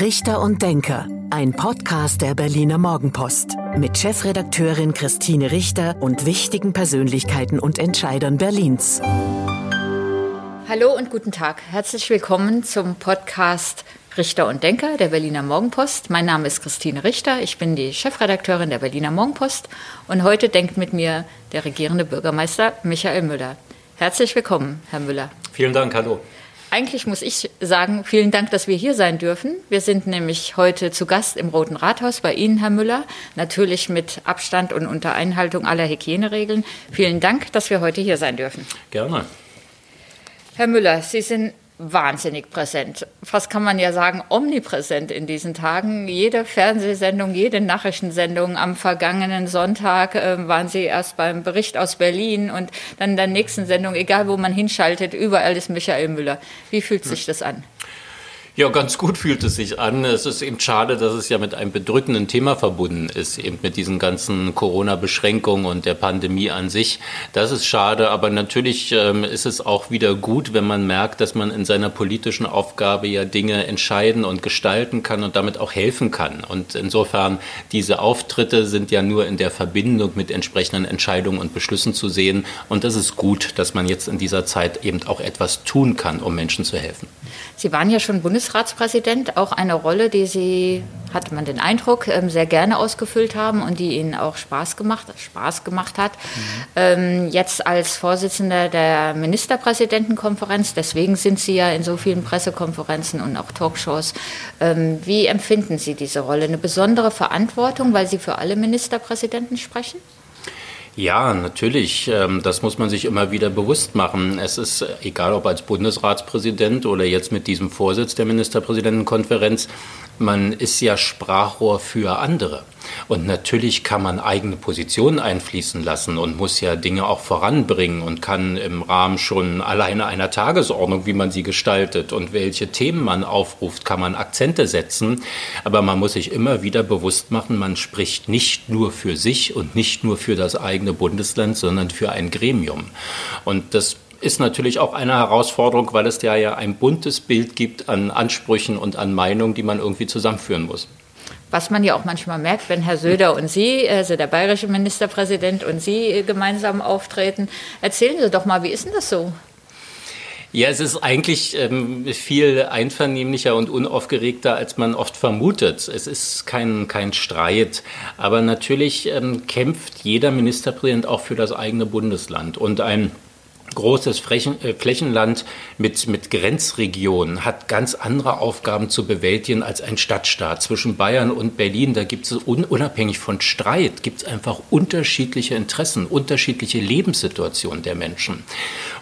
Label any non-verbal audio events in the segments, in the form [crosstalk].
Richter und Denker, ein Podcast der Berliner Morgenpost mit Chefredakteurin Christine Richter und wichtigen Persönlichkeiten und Entscheidern Berlins. Hallo und guten Tag. Herzlich willkommen zum Podcast Richter und Denker der Berliner Morgenpost. Mein Name ist Christine Richter. Ich bin die Chefredakteurin der Berliner Morgenpost und heute denkt mit mir der regierende Bürgermeister Michael Müller. Herzlich willkommen, Herr Müller. Vielen Dank, hallo. Eigentlich muss ich sagen, vielen Dank, dass wir hier sein dürfen. Wir sind nämlich heute zu Gast im Roten Rathaus bei Ihnen, Herr Müller. Natürlich mit Abstand und unter Einhaltung aller Hygieneregeln. Vielen Dank, dass wir heute hier sein dürfen. Gerne. Herr Müller, Sie sind wahnsinnig präsent. Fast kann man ja sagen, omnipräsent in diesen Tagen. Jede Fernsehsendung, jede Nachrichtensendung am vergangenen Sonntag äh, waren Sie erst beim Bericht aus Berlin und dann in der nächsten Sendung, egal wo man hinschaltet, überall ist Michael Müller. Wie fühlt sich das an? Ja, ganz gut fühlt es sich an. Es ist eben schade, dass es ja mit einem bedrückenden Thema verbunden ist, eben mit diesen ganzen Corona-Beschränkungen und der Pandemie an sich. Das ist schade, aber natürlich ähm, ist es auch wieder gut, wenn man merkt, dass man in seiner politischen Aufgabe ja Dinge entscheiden und gestalten kann und damit auch helfen kann. Und insofern, diese Auftritte sind ja nur in der Verbindung mit entsprechenden Entscheidungen und Beschlüssen zu sehen. Und das ist gut, dass man jetzt in dieser Zeit eben auch etwas tun kann, um Menschen zu helfen. Sie waren ja schon Bundesratspräsident, auch eine Rolle, die Sie, hat man den Eindruck, ähm, sehr gerne ausgefüllt haben und die Ihnen auch Spaß gemacht, Spaß gemacht hat. Mhm. Jetzt als Vorsitzender der Ministerpräsidentenkonferenz, deswegen sind Sie ja in so vielen Pressekonferenzen und auch Talkshows. Ähm, wie empfinden Sie diese Rolle? Eine besondere Verantwortung, weil Sie für alle Ministerpräsidenten sprechen? Ja, natürlich. Ähm, das muss man sich immer wieder bewusst machen. Es ist egal, ob als Bundesratspräsident oder jetzt mit diesem Vorsitz der Ministerpräsidentenkonferenz, man ist ja Sprachrohr für andere. Und natürlich kann man eigene Positionen einfließen lassen und muss ja Dinge auch voranbringen und kann im Rahmen schon alleine einer Tagesordnung, wie man sie gestaltet und welche Themen man aufruft, kann man Akzente setzen. Aber man muss sich immer wieder bewusst machen, man spricht nicht nur für sich und nicht nur für das eigene Bundesland, sondern für ein Gremium. Und das ist natürlich auch eine Herausforderung, weil es ja, ja ein buntes Bild gibt an Ansprüchen und an Meinungen, die man irgendwie zusammenführen muss. Was man ja auch manchmal merkt, wenn Herr Söder und Sie, also der bayerische Ministerpräsident und Sie gemeinsam auftreten. Erzählen Sie doch mal, wie ist denn das so? Ja, es ist eigentlich ähm, viel einvernehmlicher und unaufgeregter, als man oft vermutet. Es ist kein, kein Streit, aber natürlich ähm, kämpft jeder Ministerpräsident auch für das eigene Bundesland. Und ein großes äh, Flächenland mit, mit Grenzregionen hat ganz andere Aufgaben zu bewältigen als ein Stadtstaat. Zwischen Bayern und Berlin, da gibt es unabhängig von Streit, gibt es einfach unterschiedliche Interessen, unterschiedliche Lebenssituationen der Menschen.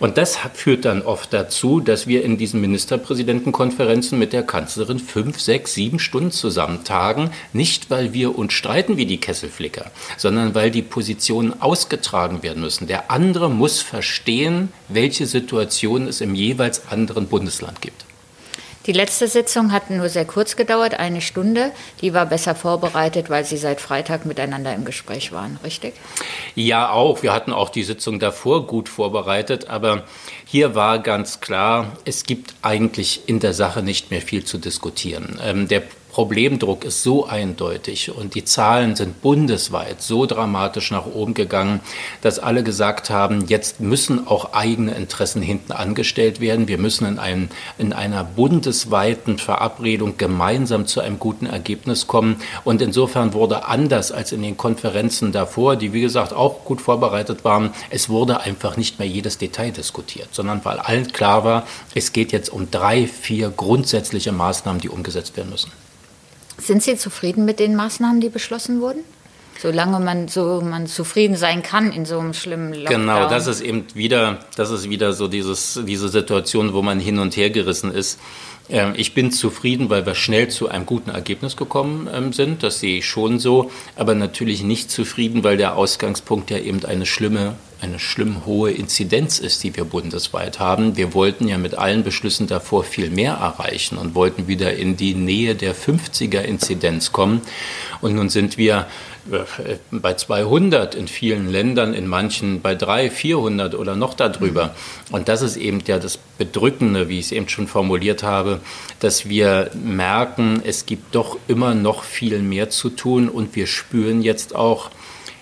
Und das führt dann oft dazu, dass wir in diesen Ministerpräsidentenkonferenzen mit der Kanzlerin fünf, sechs, sieben Stunden zusammentagen, nicht weil wir uns streiten wie die Kesselflicker, sondern weil die Positionen ausgetragen werden müssen. Der andere muss verstehen, welche Situation es im jeweils anderen Bundesland gibt. Die letzte Sitzung hat nur sehr kurz gedauert, eine Stunde. Die war besser vorbereitet, weil Sie seit Freitag miteinander im Gespräch waren, richtig? Ja, auch. Wir hatten auch die Sitzung davor gut vorbereitet, aber hier war ganz klar, es gibt eigentlich in der Sache nicht mehr viel zu diskutieren. Ähm, der Problemdruck ist so eindeutig und die Zahlen sind bundesweit so dramatisch nach oben gegangen, dass alle gesagt haben, jetzt müssen auch eigene Interessen hinten angestellt werden. Wir müssen in, einem, in einer bundesweiten Verabredung gemeinsam zu einem guten Ergebnis kommen. Und insofern wurde anders als in den Konferenzen davor, die wie gesagt auch gut vorbereitet waren, es wurde einfach nicht mehr jedes Detail diskutiert, sondern weil allen klar war, es geht jetzt um drei, vier grundsätzliche Maßnahmen, die umgesetzt werden müssen. Sind Sie zufrieden mit den Maßnahmen, die beschlossen wurden? Solange man so man zufrieden sein kann in so einem schlimmen Lockdown. Genau, das ist eben wieder, das ist wieder so dieses, diese Situation, wo man hin und her gerissen ist. Ähm, ich bin zufrieden, weil wir schnell zu einem guten Ergebnis gekommen ähm, sind. Das sehe ich schon so. Aber natürlich nicht zufrieden, weil der Ausgangspunkt ja eben eine schlimme eine schlimm hohe Inzidenz ist, die wir bundesweit haben. Wir wollten ja mit allen Beschlüssen davor viel mehr erreichen und wollten wieder in die Nähe der 50er Inzidenz kommen. Und nun sind wir bei 200 in vielen Ländern, in manchen bei 300, 400 oder noch darüber. Und das ist eben ja das Bedrückende, wie ich es eben schon formuliert habe, dass wir merken, es gibt doch immer noch viel mehr zu tun und wir spüren jetzt auch,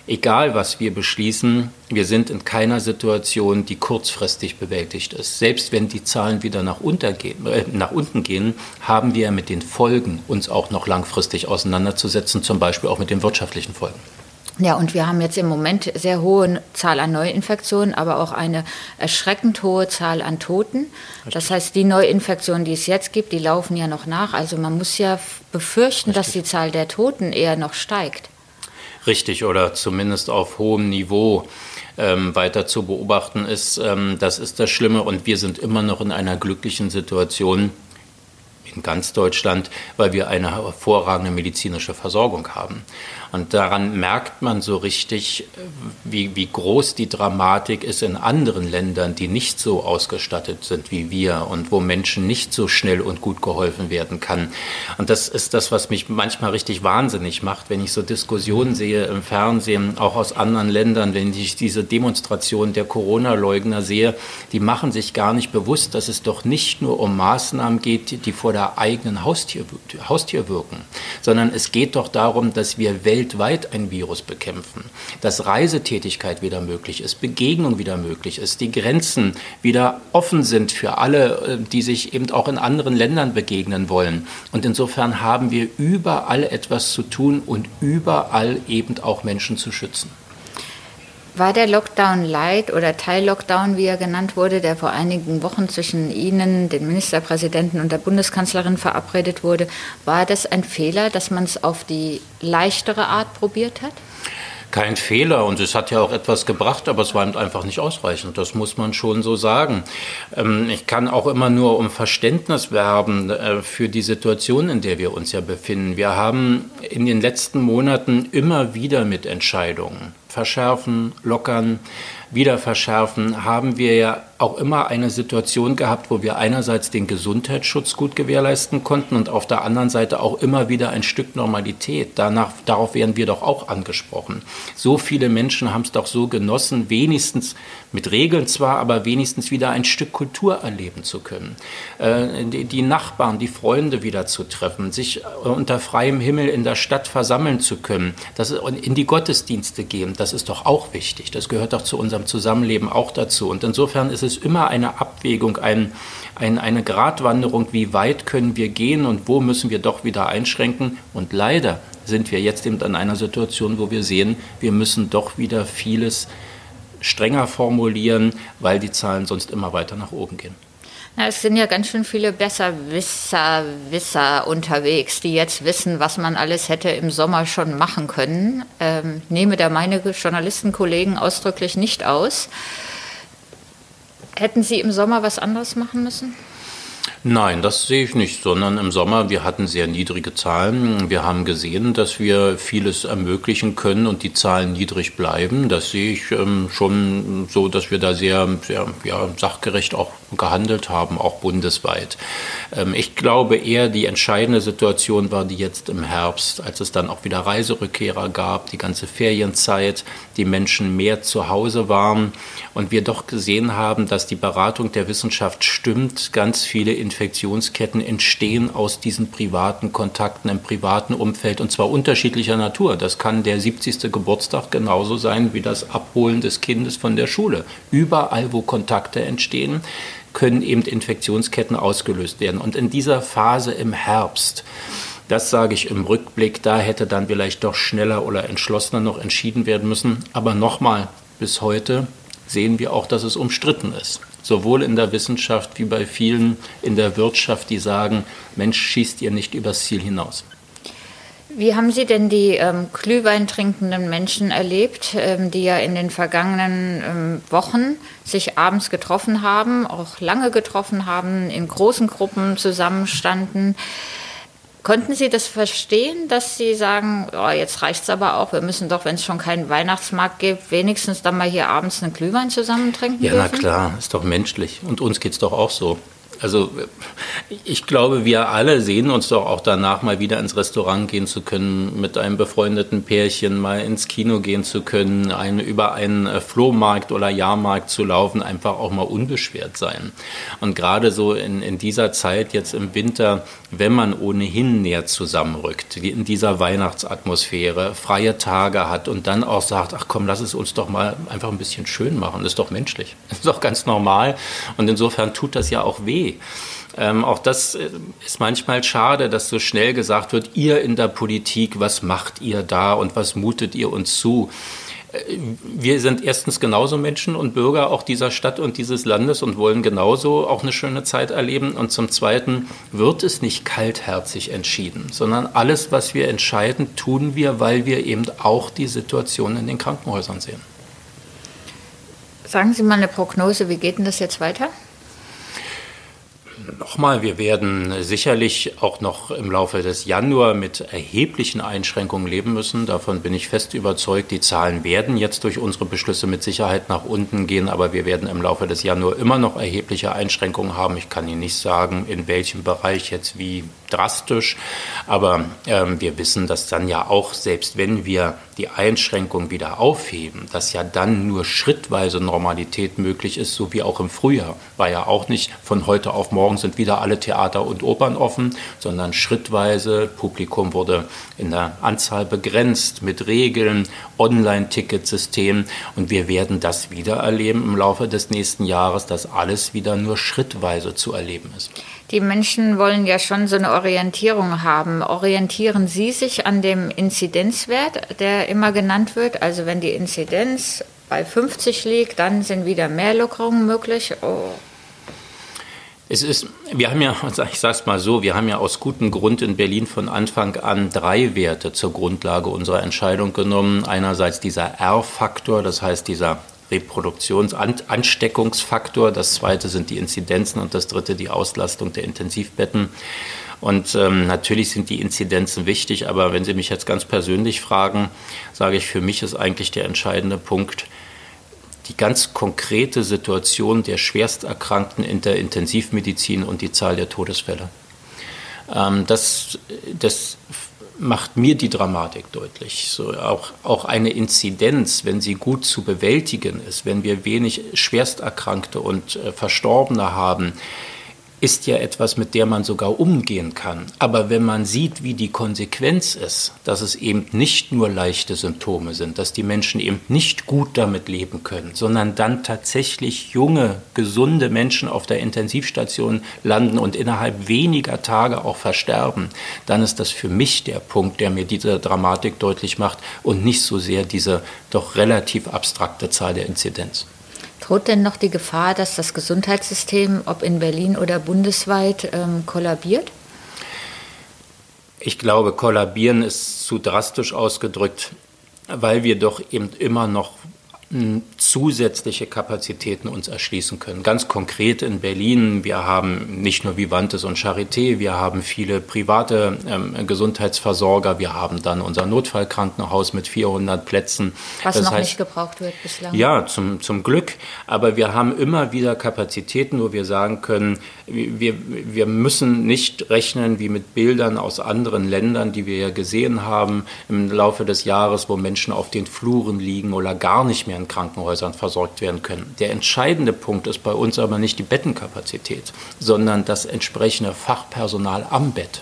egal was wir beschließen, wir sind in keiner Situation, die kurzfristig bewältigt ist. Selbst wenn die Zahlen wieder nach, äh, nach unten gehen, haben wir mit den Folgen uns auch noch langfristig auseinanderzusetzen, zum Beispiel auch mit den wirtschaftlichen Folgen. Ja, und wir haben jetzt im Moment sehr hohe Zahl an Neuinfektionen, aber auch eine erschreckend hohe Zahl an Toten. Das heißt, die Neuinfektionen, die es jetzt gibt, die laufen ja noch nach. Also man muss ja befürchten, Richtig. dass die Zahl der Toten eher noch steigt richtig oder zumindest auf hohem Niveau ähm, weiter zu beobachten ist. Ähm, das ist das Schlimme und wir sind immer noch in einer glücklichen Situation in ganz Deutschland, weil wir eine hervorragende medizinische Versorgung haben. Und daran merkt man so richtig, wie, wie groß die Dramatik ist in anderen Ländern, die nicht so ausgestattet sind wie wir und wo Menschen nicht so schnell und gut geholfen werden kann. Und das ist das, was mich manchmal richtig wahnsinnig macht, wenn ich so Diskussionen sehe im Fernsehen, auch aus anderen Ländern, wenn ich diese Demonstrationen der Corona-Leugner sehe, die machen sich gar nicht bewusst, dass es doch nicht nur um Maßnahmen geht, die vor der eigenen Haustür, Haustür wirken, sondern es geht doch darum, dass wir Welt weltweit ein Virus bekämpfen, dass Reisetätigkeit wieder möglich ist, Begegnung wieder möglich ist, die Grenzen wieder offen sind für alle, äh, die sich eben auch in anderen Ländern begegnen wollen. Und insofern haben wir überall etwas zu tun und überall eben auch Menschen zu schützen. War der Lockdown Light oder Teil-Lockdown, wie er genannt wurde, der vor einigen Wochen zwischen Ihnen, den Ministerpräsidenten und der Bundeskanzlerin verabredet wurde, war das ein Fehler, dass man es auf die leichtere Art probiert hat? Kein Fehler und es hat ja auch etwas gebracht, aber es war einfach nicht ausreichend. Das muss man schon so sagen. Ähm, ich kann auch immer nur um Verständnis werben äh, für die Situation, in der wir uns ja befinden. Wir haben in den letzten Monaten immer wieder mit Entscheidungen verschärfen, lockern, wieder verschärfen, haben wir ja auch immer eine Situation gehabt, wo wir einerseits den Gesundheitsschutz gut gewährleisten konnten und auf der anderen Seite auch immer wieder ein Stück Normalität. Danach, darauf werden wir doch auch angesprochen. So viele Menschen haben es doch so genossen, wenigstens mit Regeln zwar, aber wenigstens wieder ein Stück Kultur erleben zu können. Äh, die, die Nachbarn, die Freunde wieder zu treffen, sich unter freiem Himmel in der Stadt versammeln zu können, das, in die Gottesdienste gehen, das ist doch auch wichtig. Das gehört doch zu unserem Zusammenleben auch dazu. Und insofern ist es ist immer eine Abwägung, ein, ein, eine Gratwanderung, wie weit können wir gehen und wo müssen wir doch wieder einschränken. Und leider sind wir jetzt eben an einer Situation, wo wir sehen, wir müssen doch wieder vieles strenger formulieren, weil die Zahlen sonst immer weiter nach oben gehen. Na, es sind ja ganz schön viele Besserwisser, Wisser unterwegs, die jetzt wissen, was man alles hätte im Sommer schon machen können. Ähm, nehme da meine Journalistenkollegen ausdrücklich nicht aus. Hätten Sie im Sommer was anderes machen müssen? Nein, das sehe ich nicht, sondern im Sommer, wir hatten sehr niedrige Zahlen. Wir haben gesehen, dass wir vieles ermöglichen können und die Zahlen niedrig bleiben. Das sehe ich ähm, schon so, dass wir da sehr, sehr ja, sachgerecht auch gehandelt haben, auch bundesweit. Ähm, ich glaube eher, die entscheidende Situation war die jetzt im Herbst, als es dann auch wieder Reiserückkehrer gab, die ganze Ferienzeit, die Menschen mehr zu Hause waren und wir doch gesehen haben, dass die Beratung der Wissenschaft stimmt, ganz viele Infektionsketten entstehen aus diesen privaten Kontakten im privaten Umfeld und zwar unterschiedlicher Natur. Das kann der 70. Geburtstag genauso sein wie das Abholen des Kindes von der Schule. Überall, wo Kontakte entstehen, können eben Infektionsketten ausgelöst werden. Und in dieser Phase im Herbst, das sage ich im Rückblick, da hätte dann vielleicht doch schneller oder entschlossener noch entschieden werden müssen. Aber nochmal, bis heute sehen wir auch, dass es umstritten ist sowohl in der Wissenschaft wie bei vielen in der Wirtschaft, die sagen, Mensch, schießt ihr nicht übers Ziel hinaus. Wie haben Sie denn die ähm, Glühwein trinkenden Menschen erlebt, ähm, die ja in den vergangenen ähm, Wochen sich abends getroffen haben, auch lange getroffen haben, in großen Gruppen zusammenstanden? Konnten Sie das verstehen, dass Sie sagen, oh, jetzt reicht es aber auch, wir müssen doch, wenn es schon keinen Weihnachtsmarkt gibt, wenigstens dann mal hier abends einen Glühwein zusammen trinken Ja, dürfen? na klar, ist doch menschlich. Und uns geht es doch auch so. Also ich glaube, wir alle sehen uns doch auch danach, mal wieder ins Restaurant gehen zu können, mit einem befreundeten Pärchen mal ins Kino gehen zu können, ein, über einen äh, Flohmarkt oder Jahrmarkt zu laufen, einfach auch mal unbeschwert sein. Und gerade so in, in dieser Zeit jetzt im Winter, wenn man ohnehin näher zusammenrückt, in dieser Weihnachtsatmosphäre, freie Tage hat und dann auch sagt, ach komm, lass es uns doch mal einfach ein bisschen schön machen, das ist doch menschlich, das [laughs] ist doch ganz normal. Und insofern tut das ja auch weh. Ähm, auch das äh, ist manchmal schade, dass so schnell gesagt wird, ihr in der Politik, was macht ihr da und was mutet ihr uns zu? Äh, wir sind erstens genauso Menschen und Bürger auch dieser Stadt und dieses Landes und wollen genauso auch eine schöne Zeit erleben. Und zum Zweiten wird es nicht kaltherzig entschieden, sondern alles, was wir entscheiden, tun wir, weil wir eben auch die Situation in den Krankenhäusern sehen. Sagen Sie mal eine Prognose, wie geht denn das jetzt weiter? Nochmal, wir werden sicherlich auch noch im Laufe des Januar mit erheblichen Einschränkungen leben müssen. Davon bin ich fest überzeugt. Die Zahlen werden jetzt durch unsere Beschlüsse mit Sicherheit nach unten gehen, aber wir werden im Laufe des Januar immer noch erhebliche Einschränkungen haben. Ich kann Ihnen nicht sagen, in welchem Bereich jetzt wie drastisch, aber ähm, wir wissen, dass dann ja auch, selbst wenn wir die Einschränkungen wieder aufheben, dass ja dann nur schrittweise Normalität möglich ist, so wie auch im Frühjahr. War ja auch nicht von heute auf morgen sind wieder alle Theater und Opern offen, sondern schrittweise. Publikum wurde in der Anzahl begrenzt mit Regeln, Online-Ticketsystem und wir werden das wieder erleben im Laufe des nächsten Jahres, dass alles wieder nur schrittweise zu erleben ist. Die Menschen wollen ja schon so eine Orientierung haben. Orientieren Sie sich an dem Inzidenzwert, der immer genannt wird? Also wenn die Inzidenz bei 50 liegt, dann sind wieder mehr Lockerungen möglich? Oh. Es ist, wir haben ja, ich sage es mal so, wir haben ja aus gutem Grund in Berlin von Anfang an drei Werte zur Grundlage unserer Entscheidung genommen. Einerseits dieser R-Faktor, das heißt dieser Reproduktionsansteckungsfaktor. Das zweite sind die Inzidenzen und das dritte die Auslastung der Intensivbetten. Und ähm, natürlich sind die Inzidenzen wichtig, aber wenn Sie mich jetzt ganz persönlich fragen, sage ich, für mich ist eigentlich der entscheidende Punkt die ganz konkrete Situation der Schwersterkrankten in der Intensivmedizin und die Zahl der Todesfälle. Ähm, das, das macht mir die Dramatik deutlich. So auch, auch eine Inzidenz, wenn sie gut zu bewältigen ist, wenn wir wenig Schwersterkrankte und äh, Verstorbene haben, ist ja etwas, mit der man sogar umgehen kann. Aber wenn man sieht, wie die Konsequenz ist, dass es eben nicht nur leichte Symptome sind, dass die Menschen eben nicht gut damit leben können, sondern dann tatsächlich junge, gesunde Menschen auf der Intensivstation landen und innerhalb weniger Tage auch versterben, dann ist das für mich der Punkt, der mir diese Dramatik deutlich macht und nicht so sehr diese doch relativ abstrakte Zahl der Inzidenz. Droht denn noch die Gefahr, dass das Gesundheitssystem, ob in Berlin oder bundesweit, ähm, kollabiert? Ich glaube, kollabieren ist zu drastisch ausgedrückt, weil wir doch eben immer noch zusätzliche Kapazitäten uns erschließen können. Ganz konkret in Berlin, wir haben nicht nur Vivantes und Charité, wir haben viele private ähm, Gesundheitsversorger, wir haben dann unser Notfallkrankenhaus mit 400 Plätzen. Was das noch heißt, nicht gebraucht wird bislang. Ja, zum, zum Glück. Aber wir haben immer wieder Kapazitäten, wo wir sagen können, wir, wir müssen nicht rechnen wie mit Bildern aus anderen Ländern, die wir ja gesehen haben im Laufe des Jahres, wo Menschen auf den Fluren liegen oder gar nicht mehr in Krankenhäusern versorgt werden können. Der entscheidende Punkt ist bei uns aber nicht die Bettenkapazität, sondern das entsprechende Fachpersonal am Bett.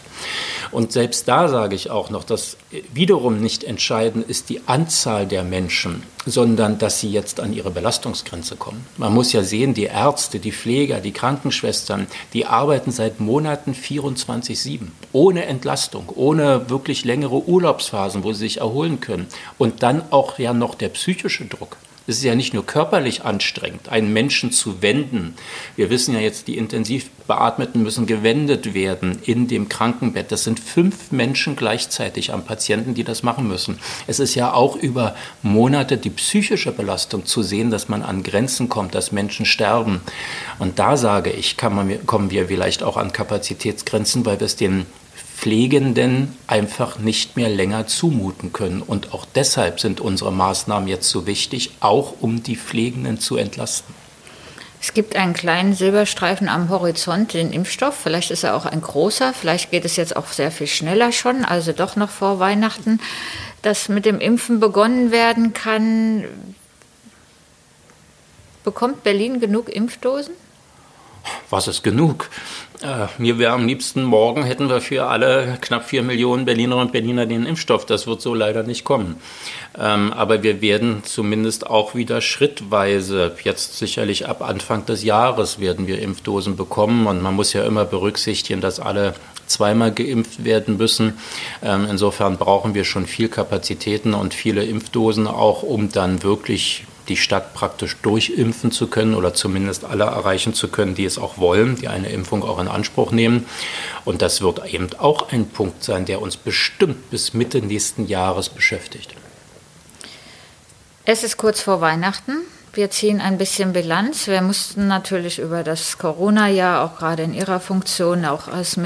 Und selbst da sage ich auch noch, dass wiederum nicht entscheidend ist die Anzahl der Menschen, sondern dass sie jetzt an ihre Belastungsgrenze kommen. Man muss ja sehen, die Ärzte, die Pfleger, die Krankenschwestern, die arbeiten seit Monaten 24-7, ohne Entlastung, ohne wirklich längere Urlaubsphasen, wo sie sich erholen können. Und dann auch ja noch der psychische Druck. Es ist ja nicht nur körperlich anstrengend, einen Menschen zu wenden. Wir wissen ja jetzt, die intensiv Beatmeten müssen gewendet werden in dem Krankenbett. Das sind fünf Menschen gleichzeitig am Patienten, die das machen müssen. Es ist ja auch über Monate die psychische Belastung zu sehen, dass man an Grenzen kommt, dass Menschen sterben. Und da sage ich, man, kommen wir vielleicht auch an Kapazitätsgrenzen, weil wir es den Pflegenden einfach nicht mehr länger zumuten können. Und auch deshalb sind unsere Maßnahmen jetzt so wichtig, auch um die Pflegenden zu entlasten. Es gibt einen kleinen Silberstreifen am Horizont, den Impfstoff. Vielleicht ist er auch ein großer. Vielleicht geht es jetzt auch sehr viel schneller schon, also doch noch vor Weihnachten, dass mit dem Impfen begonnen werden kann. Bekommt Berlin genug Impfdosen? Was ist genug? Äh, mir wäre am liebsten, morgen hätten wir für alle knapp vier Millionen Berlinerinnen und Berliner den Impfstoff. Das wird so leider nicht kommen. Ähm, aber wir werden zumindest auch wieder schrittweise, jetzt sicherlich ab Anfang des Jahres werden wir Impfdosen bekommen. Und man muss ja immer berücksichtigen, dass alle zweimal geimpft werden müssen. Ähm, insofern brauchen wir schon viel Kapazitäten und viele Impfdosen auch, um dann wirklich die Stadt praktisch durchimpfen zu können oder zumindest alle erreichen zu können, die es auch wollen, die eine Impfung auch in Anspruch nehmen. Und das wird eben auch ein Punkt sein, der uns bestimmt bis Mitte nächsten Jahres beschäftigt. Es ist kurz vor Weihnachten. Wir ziehen ein bisschen Bilanz. Wir mussten natürlich über das Corona-Jahr, auch gerade in Ihrer Funktion, auch als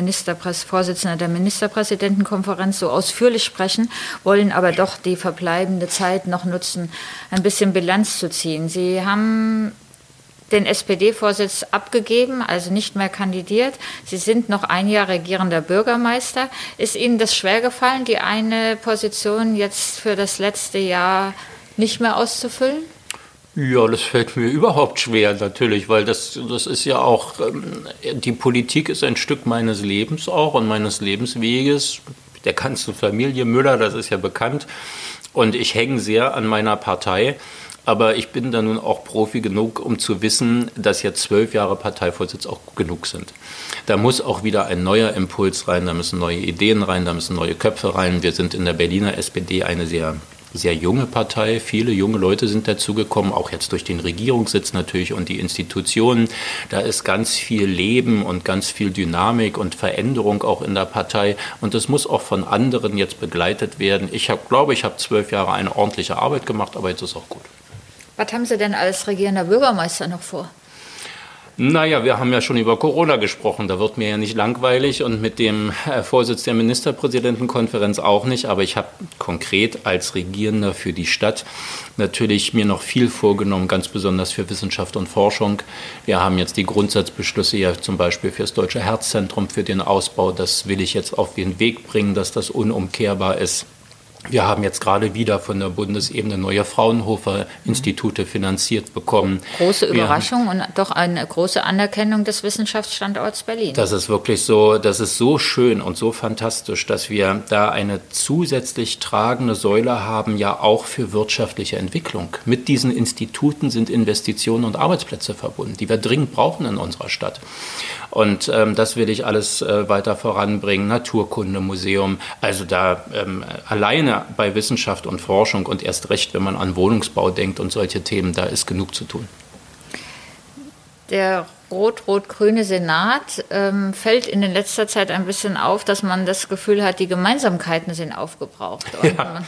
Vorsitzender der Ministerpräsidentenkonferenz, so ausführlich sprechen, wollen aber doch die verbleibende Zeit noch nutzen, ein bisschen Bilanz zu ziehen. Sie haben den SPD-Vorsitz abgegeben, also nicht mehr kandidiert. Sie sind noch ein Jahr regierender Bürgermeister. Ist Ihnen das schwergefallen, die eine Position jetzt für das letzte Jahr nicht mehr auszufüllen? Ja, das fällt mir überhaupt schwer natürlich, weil das, das ist ja auch, ähm, die Politik ist ein Stück meines Lebens auch und meines Lebensweges. Der ganze Familie Müller, das ist ja bekannt. Und ich hänge sehr an meiner Partei. Aber ich bin da nun auch Profi genug, um zu wissen, dass jetzt zwölf Jahre Parteivorsitz auch genug sind. Da muss auch wieder ein neuer Impuls rein, da müssen neue Ideen rein, da müssen neue Köpfe rein. Wir sind in der Berliner SPD eine sehr sehr junge Partei. Viele junge Leute sind dazugekommen, auch jetzt durch den Regierungssitz natürlich und die Institutionen. Da ist ganz viel Leben und ganz viel Dynamik und Veränderung auch in der Partei. Und das muss auch von anderen jetzt begleitet werden. Ich hab, glaube, ich habe zwölf Jahre eine ordentliche Arbeit gemacht, aber jetzt ist auch gut. Was haben Sie denn als regierender Bürgermeister noch vor? Naja, wir haben ja schon über Corona gesprochen. Da wird mir ja nicht langweilig und mit dem äh, Vorsitz der Ministerpräsidentenkonferenz auch nicht. Aber ich habe konkret als Regierender für die Stadt natürlich mir noch viel vorgenommen, ganz besonders für Wissenschaft und Forschung. Wir haben jetzt die Grundsatzbeschlüsse ja zum Beispiel für das Deutsche Herzzentrum, für den Ausbau. Das will ich jetzt auf den Weg bringen, dass das unumkehrbar ist. Wir haben jetzt gerade wieder von der Bundesebene neue Fraunhofer-Institute finanziert bekommen. Große Überraschung und doch eine große Anerkennung des Wissenschaftsstandorts Berlin. Das ist wirklich so, das ist so schön und so fantastisch, dass wir da eine zusätzlich tragende Säule haben, ja auch für wirtschaftliche Entwicklung. Mit diesen Instituten sind Investitionen und Arbeitsplätze verbunden, die wir dringend brauchen in unserer Stadt. Und ähm, das will ich alles äh, weiter voranbringen. Naturkundemuseum, also da ähm, alleine bei Wissenschaft und Forschung und erst recht, wenn man an Wohnungsbau denkt und solche Themen, da ist genug zu tun. Der rot-rot-grüne Senat ähm, fällt in letzter Zeit ein bisschen auf, dass man das Gefühl hat, die Gemeinsamkeiten sind aufgebraucht. [laughs] Ja.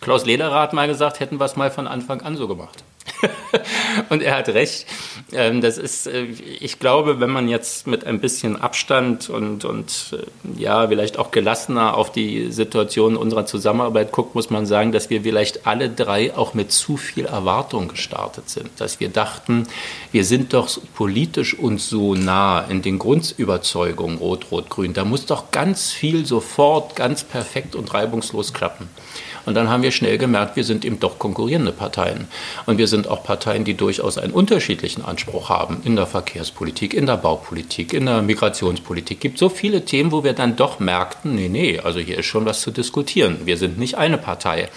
Klaus Lederer hat mal gesagt, hätten wir es mal von Anfang an so gemacht. [laughs] und er hat recht. Ähm, das ist, äh, ich glaube, wenn man jetzt mit ein bisschen Abstand und, und äh, ja, vielleicht auch gelassener auf die Situation unserer Zusammenarbeit guckt, muss man sagen, dass wir vielleicht alle drei auch mit zu viel Erwartung gestartet sind. Dass wir dachten, wir sind doch politisch uns so nah in den Grundüberzeugungen Rot-Rot-Grün. Da muss doch ganz viel sofort ganz perfekt und reibungslos klappen. Und dann haben wir schnell gemerkt, wir sind eben doch konkurrierende Parteien. Und wir sind auch Parteien, die durchaus einen unterschiedlichen Anspruch haben in der Verkehrspolitik, in der Baupolitik, in der Migrationspolitik. Es gibt so viele Themen, wo wir dann doch merkten, nee, nee, also hier ist schon was zu diskutieren. Wir sind nicht eine Partei.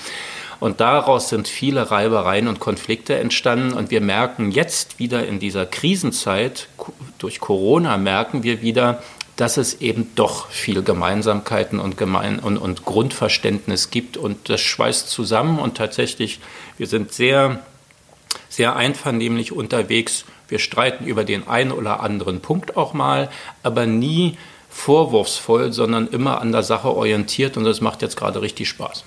Und daraus sind viele Reibereien und Konflikte entstanden. Und wir merken jetzt wieder in dieser Krisenzeit, durch Corona merken wir wieder, dass es eben doch viel Gemeinsamkeiten und, Gemein und, und Grundverständnis gibt. Und das schweißt zusammen. Und tatsächlich, wir sind sehr, sehr einvernehmlich unterwegs. Wir streiten über den einen oder anderen Punkt auch mal, aber nie vorwurfsvoll, sondern immer an der Sache orientiert. Und das macht jetzt gerade richtig Spaß.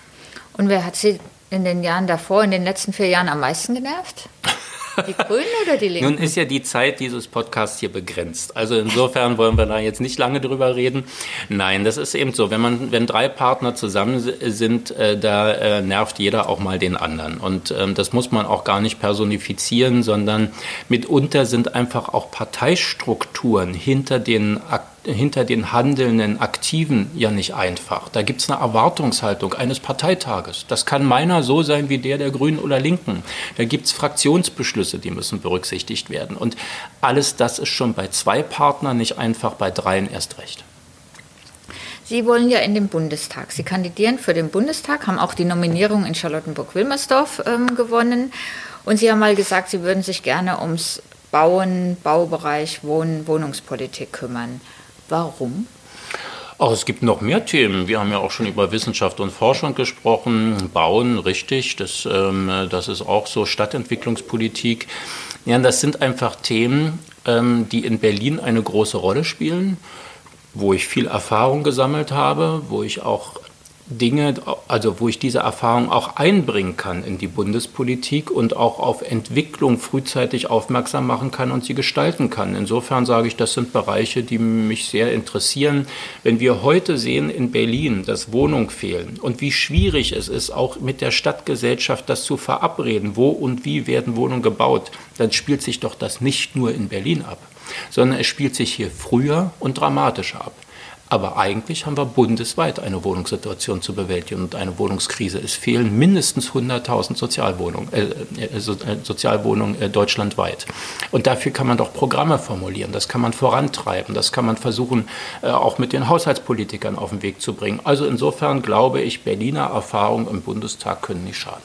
Und wer hat Sie in den Jahren davor, in den letzten vier Jahren am meisten genervt? [laughs] Die Grünen oder die Linken? Nun ist ja die Zeit dieses Podcasts hier begrenzt. Also insofern wollen wir da jetzt nicht lange drüber reden. Nein, das ist eben so. Wenn man, wenn drei Partner zusammen sind, äh, da äh, nervt jeder auch mal den anderen. Und ähm, das muss man auch gar nicht personifizieren, sondern mitunter sind einfach auch Parteistrukturen hinter den Aktivitäten hinter den handelnden Aktiven ja nicht einfach. Da gibt es eine Erwartungshaltung eines Parteitages. Das kann meiner so sein wie der der Grünen oder Linken. Da gibt es Fraktionsbeschlüsse, die müssen berücksichtigt werden. Und alles das ist schon bei zwei Partnern nicht einfach, bei dreien erst recht. Sie wollen ja in den Bundestag. Sie kandidieren für den Bundestag, haben auch die Nominierung in Charlottenburg-Wilmersdorf ähm, gewonnen. Und Sie haben mal gesagt, Sie würden sich gerne ums Bauen, Baubereich, Wohnen, Wohnungspolitik kümmern. Warum? Auch es gibt noch mehr Themen. Wir haben ja auch schon über Wissenschaft und Forschung gesprochen. Bauen, richtig, das, ähm, das ist auch so Stadtentwicklungspolitik. Ja, das sind einfach Themen, ähm, die in Berlin eine große Rolle spielen, wo ich viel Erfahrung gesammelt habe, wo ich auch Dinge, also wo ich diese Erfahrung auch einbringen kann in die Bundespolitik und auch auf Entwicklung frühzeitig aufmerksam machen kann und sie gestalten kann. Insofern sage ich, das sind Bereiche, die mich sehr interessieren. Wenn wir heute sehen in Berlin, dass Wohnungen fehlen und wie schwierig es ist, auch mit der Stadtgesellschaft das zu verabreden, wo und wie werden Wohnungen gebaut, dann spielt sich doch das nicht nur in Berlin ab, sondern es spielt sich hier früher und dramatischer ab. Aber eigentlich haben wir bundesweit eine Wohnungssituation zu bewältigen und eine Wohnungskrise. Es fehlen mindestens 100.000 Sozialwohnungen, äh, äh, so, äh, Sozialwohnungen äh, deutschlandweit. Und dafür kann man doch Programme formulieren, das kann man vorantreiben, das kann man versuchen, äh, auch mit den Haushaltspolitikern auf den Weg zu bringen. Also insofern glaube ich, Berliner Erfahrungen im Bundestag können nicht schaden.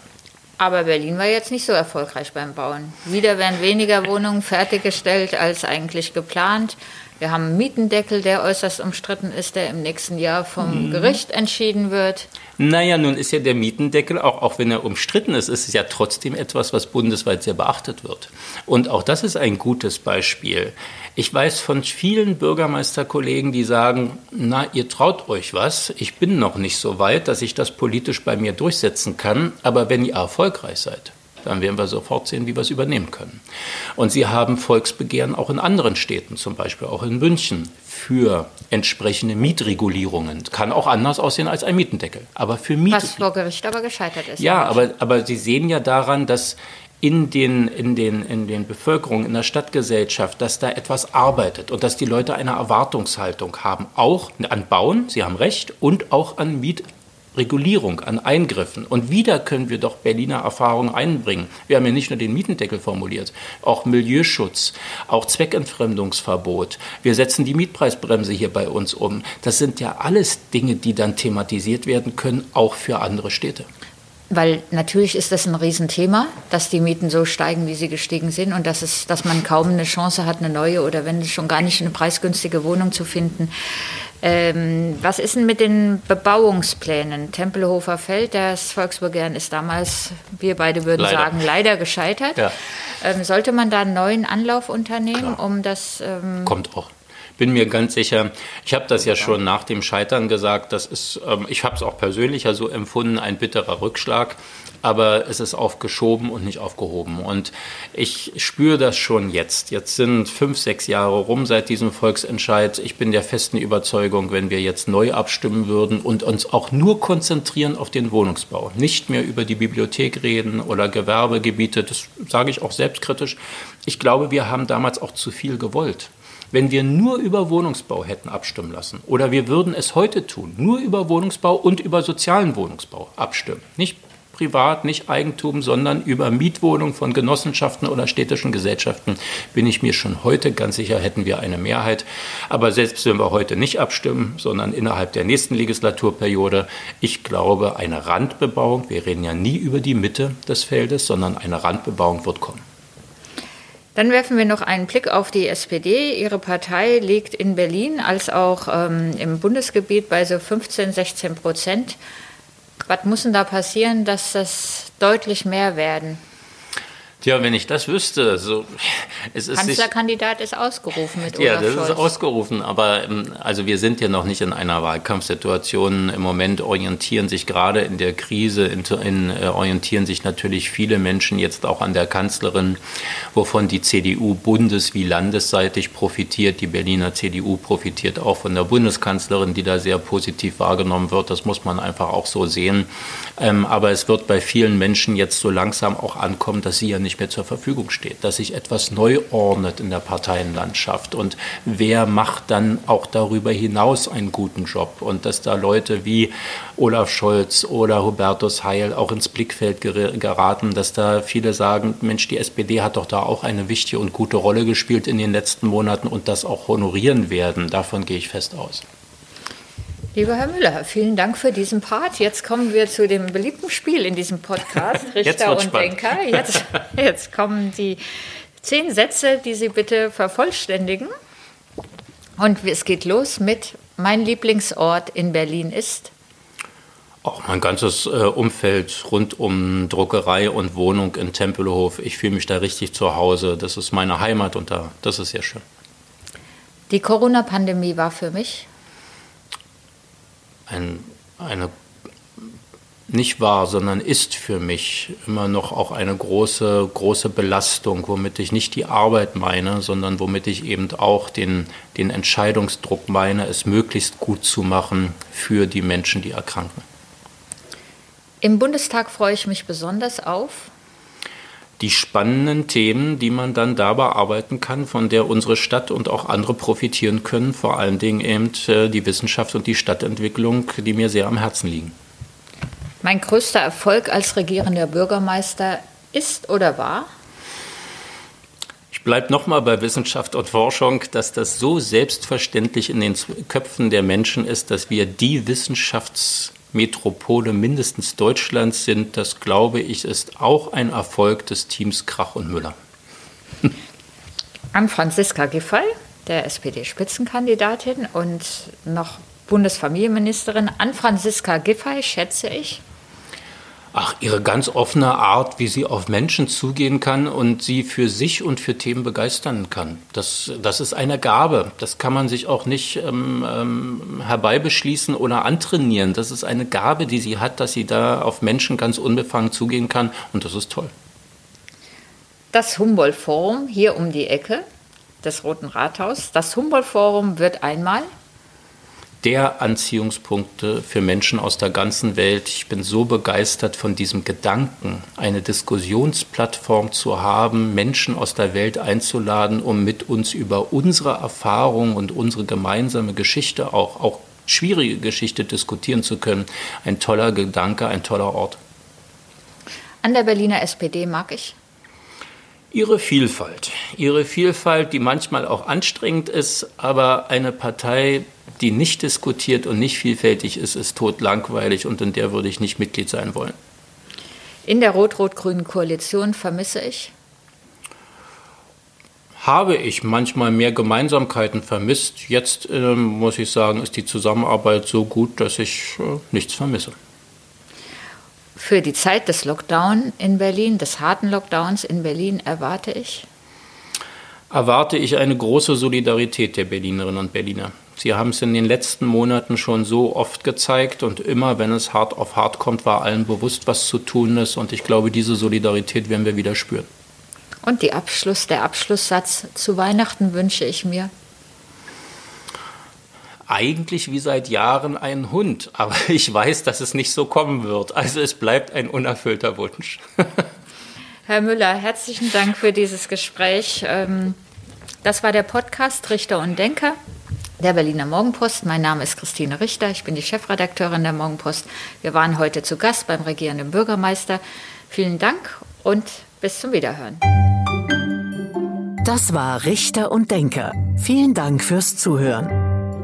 Aber Berlin war jetzt nicht so erfolgreich beim Bauen. Wieder werden weniger Wohnungen fertiggestellt als eigentlich geplant. Wir haben einen Mietendeckel, der äußerst umstritten ist, der im nächsten Jahr vom mhm. Gericht entschieden wird. Naja, nun ist ja der Mietendeckel, auch, auch wenn er umstritten ist, ist es ja trotzdem etwas, was bundesweit sehr beachtet wird. Und auch das ist ein gutes Beispiel. Ich weiß von vielen Bürgermeisterkollegen, die sagen, na, ihr traut euch was, ich bin noch nicht so weit, dass ich das politisch bei mir durchsetzen kann, aber wenn ihr erfolgreich seid, dann werden wir sofort sehen, wie wir es übernehmen können. Und sie haben Volksbegehren auch in anderen Städten, zum Beispiel auch in München, für entsprechende Mietregulierungen. Kann auch anders aussehen als ein Mietendeckel. Aber für Miet Was vor Gericht aber gescheitert ist. Ja, aber, aber Sie sehen ja daran, dass in den, in, den, in den Bevölkerungen, in der Stadtgesellschaft, dass da etwas arbeitet und dass die Leute eine Erwartungshaltung haben, auch an Bauen, Sie haben recht, und auch an Miet Regulierung, an Eingriffen. Und wieder können wir doch Berliner Erfahrungen einbringen. Wir haben ja nicht nur den Mietendeckel formuliert, auch Milieuschutz, auch Zweckentfremdungsverbot. Wir setzen die Mietpreisbremse hier bei uns um. Das sind ja alles Dinge, die dann thematisiert werden können, auch für andere Städte. Weil natürlich ist das ein Riesenthema, dass die Mieten so steigen, wie sie gestiegen sind und dass, es, dass man kaum eine Chance hat, eine neue oder wenn schon gar nicht eine preisgünstige Wohnung zu finden. Ähm, was ist denn mit den Bebauungsplänen? Tempelhofer Feld, das Volksbegehren ist damals, wir beide würden leider. sagen, leider gescheitert. Ja. Ähm, sollte man da einen neuen Anlauf unternehmen, Klar. um das. Ähm Kommt auch bin mir ganz sicher, ich habe das ja schon nach dem Scheitern gesagt, das ist, ähm, ich habe es auch persönlicher so empfunden, ein bitterer Rückschlag, aber es ist aufgeschoben und nicht aufgehoben. Und ich spüre das schon jetzt. Jetzt sind fünf, sechs Jahre rum seit diesem Volksentscheid. Ich bin der festen Überzeugung, wenn wir jetzt neu abstimmen würden und uns auch nur konzentrieren auf den Wohnungsbau, nicht mehr über die Bibliothek reden oder Gewerbegebiete, das sage ich auch selbstkritisch. Ich glaube, wir haben damals auch zu viel gewollt. Wenn wir nur über Wohnungsbau hätten abstimmen lassen oder wir würden es heute tun, nur über Wohnungsbau und über sozialen Wohnungsbau abstimmen, nicht privat, nicht Eigentum, sondern über Mietwohnungen von Genossenschaften oder städtischen Gesellschaften, bin ich mir schon heute ganz sicher, hätten wir eine Mehrheit. Aber selbst wenn wir heute nicht abstimmen, sondern innerhalb der nächsten Legislaturperiode, ich glaube, eine Randbebauung, wir reden ja nie über die Mitte des Feldes, sondern eine Randbebauung wird kommen. Dann werfen wir noch einen Blick auf die SPD. Ihre Partei liegt in Berlin als auch ähm, im Bundesgebiet bei so 15, 16 Prozent. Was muss denn da passieren, dass das deutlich mehr werden? Tja, wenn ich das wüsste, so es ist Kanzlerkandidat ist ausgerufen mit Olaf Ja, das Scholz. ist ausgerufen, aber ähm, also wir sind ja noch nicht in einer Wahlkampfsituation. Im Moment orientieren sich gerade in der Krise in, in, äh, orientieren sich natürlich viele Menschen jetzt auch an der Kanzlerin, wovon die CDU bundes- wie landesseitig profitiert. Die Berliner CDU profitiert auch von der Bundeskanzlerin, die da sehr positiv wahrgenommen wird. Das muss man einfach auch so sehen. Ähm, aber es wird bei vielen Menschen jetzt so langsam auch ankommen, dass sie ja nicht mehr zur Verfügung steht, dass sich etwas neu ordnet in der Parteienlandschaft und wer macht dann auch darüber hinaus einen guten Job und dass da Leute wie Olaf Scholz oder Hubertus Heil auch ins Blickfeld geraten, dass da viele sagen, Mensch, die SPD hat doch da auch eine wichtige und gute Rolle gespielt in den letzten Monaten und das auch honorieren werden. Davon gehe ich fest aus. Lieber Herr Müller, vielen Dank für diesen Part. Jetzt kommen wir zu dem beliebten Spiel in diesem Podcast, [laughs] Richter und spannend. Denker. Jetzt, [laughs] jetzt kommen die zehn Sätze, die Sie bitte vervollständigen. Und es geht los mit Mein Lieblingsort in Berlin ist. Auch mein ganzes äh, Umfeld rund um Druckerei und Wohnung in Tempelhof. Ich fühle mich da richtig zu Hause. Das ist meine Heimat und da, das ist sehr schön. Die Corona-Pandemie war für mich ein, eine nicht wahr, sondern ist für mich immer noch auch eine große, große Belastung, womit ich nicht die Arbeit meine, sondern womit ich eben auch den, den Entscheidungsdruck meine, es möglichst gut zu machen für die Menschen, die erkranken. Im Bundestag freue ich mich besonders auf die spannenden Themen, die man dann da bearbeiten kann, von der unsere Stadt und auch andere profitieren können, vor allen Dingen eben äh, die Wissenschaft und die Stadtentwicklung, die mir sehr am Herzen liegen. Mein größter Erfolg als regierender Bürgermeister ist oder war? Ich bleibe nochmal bei Wissenschaft und Forschung, dass das so selbstverständlich in den Köpfen der Menschen ist, dass wir die Wissenschafts- Metropole mindestens Deutschlands sind, das glaube ich, ist auch ein Erfolg des Teams Krach und Müller. An Franziska Giffey, der SPD-Spitzenkandidatin und noch Bundesfamilienministerin, an Franziska Giffey schätze ich. Ach, ihre ganz offene Art, wie sie auf Menschen zugehen kann und sie für sich und für Themen begeistern kann. Das, das ist eine Gabe. Das kann man sich auch nicht ähm, ähm, herbeibeschließen oder antrainieren. Das ist eine Gabe, die sie hat, dass sie da auf Menschen ganz unbefangen zugehen kann und das ist toll. Das Humboldt-Forum hier um die Ecke des Roten Rathaus. Das Humboldt-Forum wird einmal der Anziehungspunkte für Menschen aus der ganzen Welt. Ich bin so begeistert von diesem Gedanken, eine Diskussionsplattform zu haben, Menschen aus der Welt einzuladen, um mit uns über unsere Erfahrung und unsere gemeinsame Geschichte, auch, auch schwierige Geschichte diskutieren zu können. Ein toller Gedanke, ein toller Ort. An der Berliner SPD mag ich Ihre Vielfalt. Ihre Vielfalt, die manchmal auch anstrengend ist, aber eine Partei, die nicht diskutiert und nicht vielfältig ist, ist totlangweilig und in der würde ich nicht Mitglied sein wollen. In der rot-rot-grünen Koalition vermisse ich? Habe ich manchmal mehr Gemeinsamkeiten vermisst. Jetzt äh, muss ich sagen, ist die Zusammenarbeit so gut, dass ich äh, nichts vermisse für die Zeit des Lockdown in Berlin, des harten Lockdowns in Berlin, erwarte ich? Erwarte ich eine große Solidarität der Berlinerinnen und Berliner. Sie haben es in den letzten Monaten schon so oft gezeigt und immer, wenn es hart auf hart kommt, war allen bewusst, was zu tun ist. Und ich glaube, diese Solidarität werden wir wieder spüren. Und Abschluss, der Abschlusssatz zu Weihnachten wünsche ich mir eigentlich wie seit Jahren ein Hund, aber [laughs] ich weiß, dass es nicht so kommen wird. Also es bleibt ein unerfüllter Wunsch. [laughs] Herr Müller, herzlichen Dank für dieses Gespräch. Ähm, das war der Podcast Richter und Denker der Berliner Morgenpost. Mein Name ist Christine Richter, ich bin die Chefredakteurin der Morgenpost. Wir waren heute zu Gast beim regierenden Bürgermeister. Vielen Dank und bis zum Wiederhören. Das war Richter und Denker. Vielen Dank fürs Zuhören.